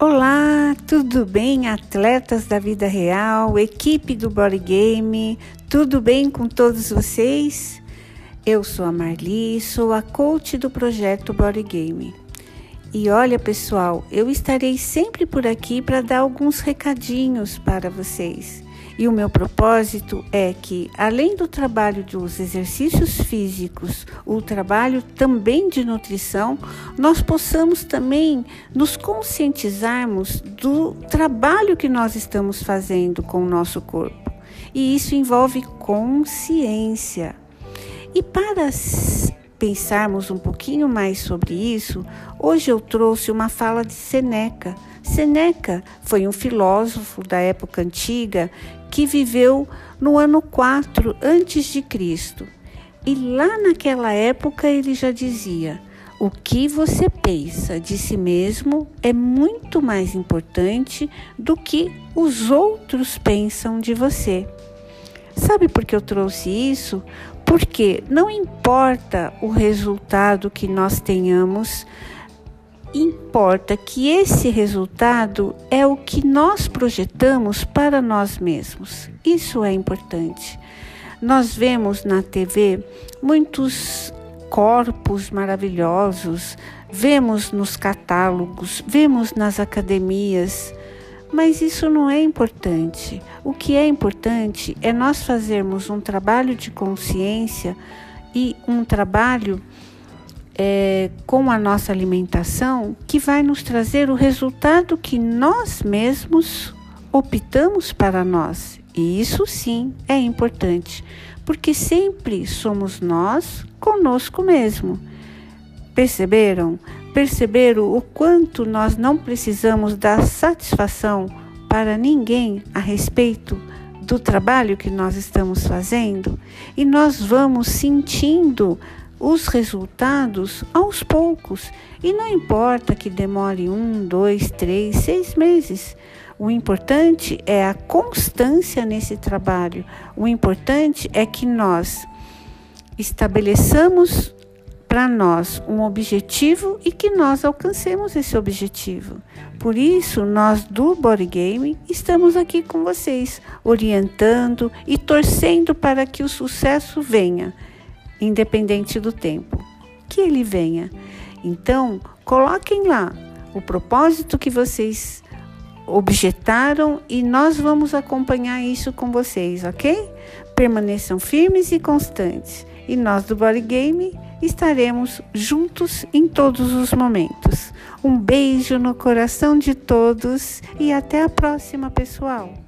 Olá, tudo bem, atletas da vida real, equipe do Body Game, tudo bem com todos vocês? Eu sou a Marli, sou a coach do projeto Body Game. E olha, pessoal, eu estarei sempre por aqui para dar alguns recadinhos para vocês. E o meu propósito é que, além do trabalho dos exercícios físicos, o trabalho também de nutrição, nós possamos também nos conscientizarmos do trabalho que nós estamos fazendo com o nosso corpo. E isso envolve consciência. E para pensarmos um pouquinho mais sobre isso, hoje eu trouxe uma fala de Seneca. Seneca foi um filósofo da época antiga que viveu no ano 4 antes de Cristo. E lá naquela época ele já dizia: o que você pensa de si mesmo é muito mais importante do que os outros pensam de você. Sabe por que eu trouxe isso? Porque não importa o resultado que nós tenhamos, importa que esse resultado é o que nós projetamos para nós mesmos. Isso é importante. Nós vemos na TV muitos corpos maravilhosos, vemos nos catálogos, vemos nas academias, mas isso não é importante. O que é importante é nós fazermos um trabalho de consciência e um trabalho é, com a nossa alimentação que vai nos trazer o resultado que nós mesmos optamos para nós. E isso sim é importante, porque sempre somos nós conosco mesmo. Perceberam? Perceberam o quanto nós não precisamos dar satisfação para ninguém a respeito do trabalho que nós estamos fazendo? E nós vamos sentindo os resultados aos poucos. E não importa que demore um, dois, três, seis meses. O importante é a constância nesse trabalho. O importante é que nós estabeleçamos para nós um objetivo e que nós alcancemos esse objetivo. Por isso, nós do Body Game estamos aqui com vocês, orientando e torcendo para que o sucesso venha, independente do tempo, que ele venha. Então, coloquem lá o propósito que vocês objetaram e nós vamos acompanhar isso com vocês, ok? Permaneçam firmes e constantes. E nós do Body Game estaremos juntos em todos os momentos. Um beijo no coração de todos e até a próxima, pessoal!